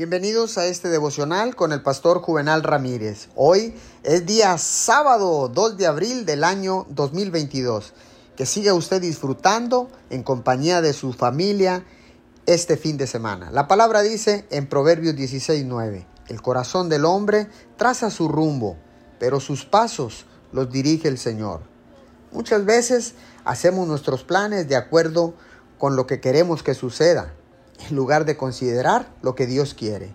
Bienvenidos a este devocional con el pastor Juvenal Ramírez. Hoy es día sábado 2 de abril del año 2022. Que siga usted disfrutando en compañía de su familia este fin de semana. La palabra dice en Proverbios 16:9, el corazón del hombre traza su rumbo, pero sus pasos los dirige el Señor. Muchas veces hacemos nuestros planes de acuerdo con lo que queremos que suceda en lugar de considerar lo que Dios quiere.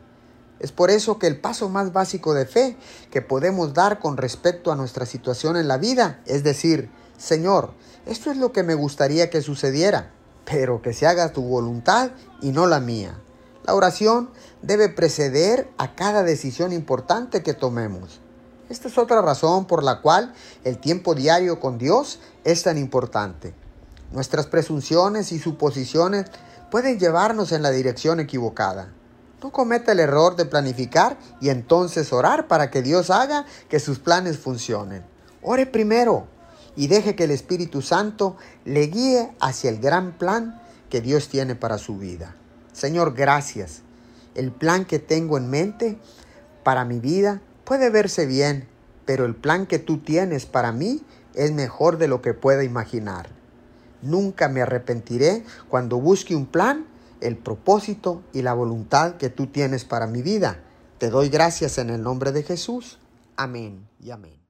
Es por eso que el paso más básico de fe que podemos dar con respecto a nuestra situación en la vida es decir, Señor, esto es lo que me gustaría que sucediera, pero que se haga tu voluntad y no la mía. La oración debe preceder a cada decisión importante que tomemos. Esta es otra razón por la cual el tiempo diario con Dios es tan importante. Nuestras presunciones y suposiciones pueden llevarnos en la dirección equivocada. No cometa el error de planificar y entonces orar para que Dios haga que sus planes funcionen. Ore primero y deje que el Espíritu Santo le guíe hacia el gran plan que Dios tiene para su vida. Señor, gracias. El plan que tengo en mente para mi vida puede verse bien, pero el plan que tú tienes para mí es mejor de lo que pueda imaginar. Nunca me arrepentiré cuando busque un plan, el propósito y la voluntad que tú tienes para mi vida. Te doy gracias en el nombre de Jesús. Amén y amén.